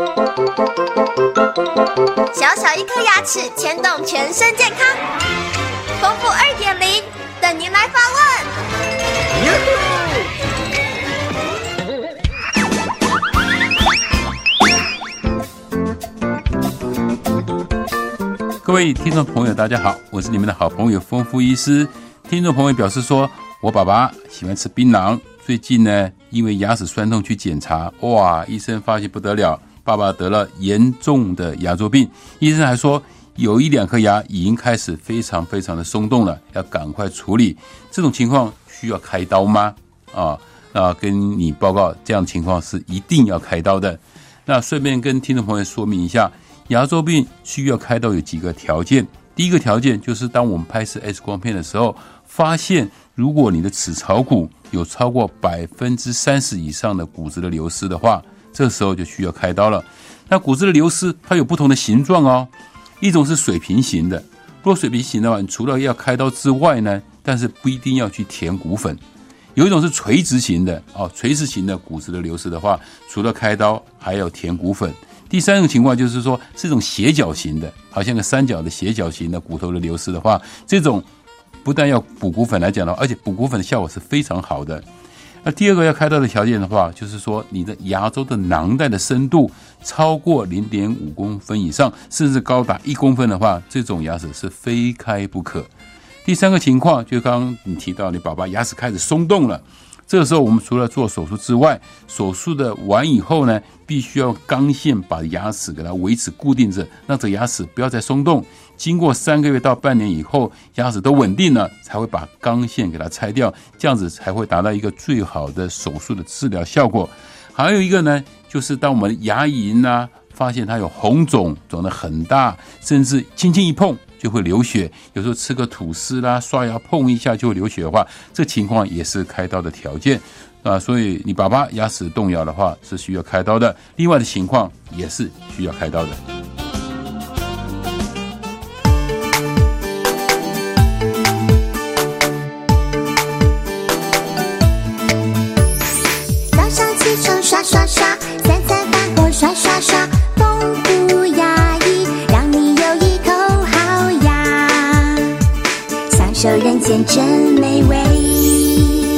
小小一颗牙齿牵动全身健康，丰富二点零等您来发问。各位听众朋友，大家好，我是你们的好朋友丰富医师。听众朋友表示说，我爸爸喜欢吃槟榔，最近呢，因为牙齿酸痛去检查，哇，医生发现不得了。爸爸得了严重的牙周病，医生还说有一两颗牙已经开始非常非常的松动了，要赶快处理。这种情况需要开刀吗？啊，那跟你报告，这样情况是一定要开刀的。那顺便跟听众朋友说明一下，牙周病需要开刀有几个条件。第一个条件就是当我们拍摄 X 光片的时候，发现如果你的齿槽骨有超过百分之三十以上的骨质的流失的话。这时候就需要开刀了。那骨质的流失，它有不同的形状哦。一种是水平型的，如果水平型的话，你除了要开刀之外呢，但是不一定要去填骨粉。有一种是垂直型的哦，垂直型的骨质的流失的话，除了开刀还要填骨粉。第三种情况就是说，是一种斜角型的，好像个三角的斜角型的骨头的流失的话，这种不但要补骨粉来讲的话，而且补骨粉的效果是非常好的。那第二个要开刀的条件的话，就是说你的牙周的囊袋的深度超过零点五公分以上，甚至高达一公分的话，这种牙齿是非开不可。第三个情况，就刚刚你提到你宝宝牙齿开始松动了。这个时候，我们除了做手术之外，手术的完以后呢，必须要钢线把牙齿给它维持固定着，让这牙齿不要再松动。经过三个月到半年以后，牙齿都稳定了，才会把钢线给它拆掉，这样子才会达到一个最好的手术的治疗效果。还有一个呢，就是当我们牙龈呢发现它有红肿，肿得很大，甚至轻轻一碰。就会流血，有时候吃个吐司啦、刷牙碰一下就会流血的话，这情况也是开刀的条件啊。所以你爸爸牙齿动摇的话是需要开刀的，另外的情况也是需要开刀的。早上起床刷刷刷，三餐饭后刷刷刷。受人间真美味。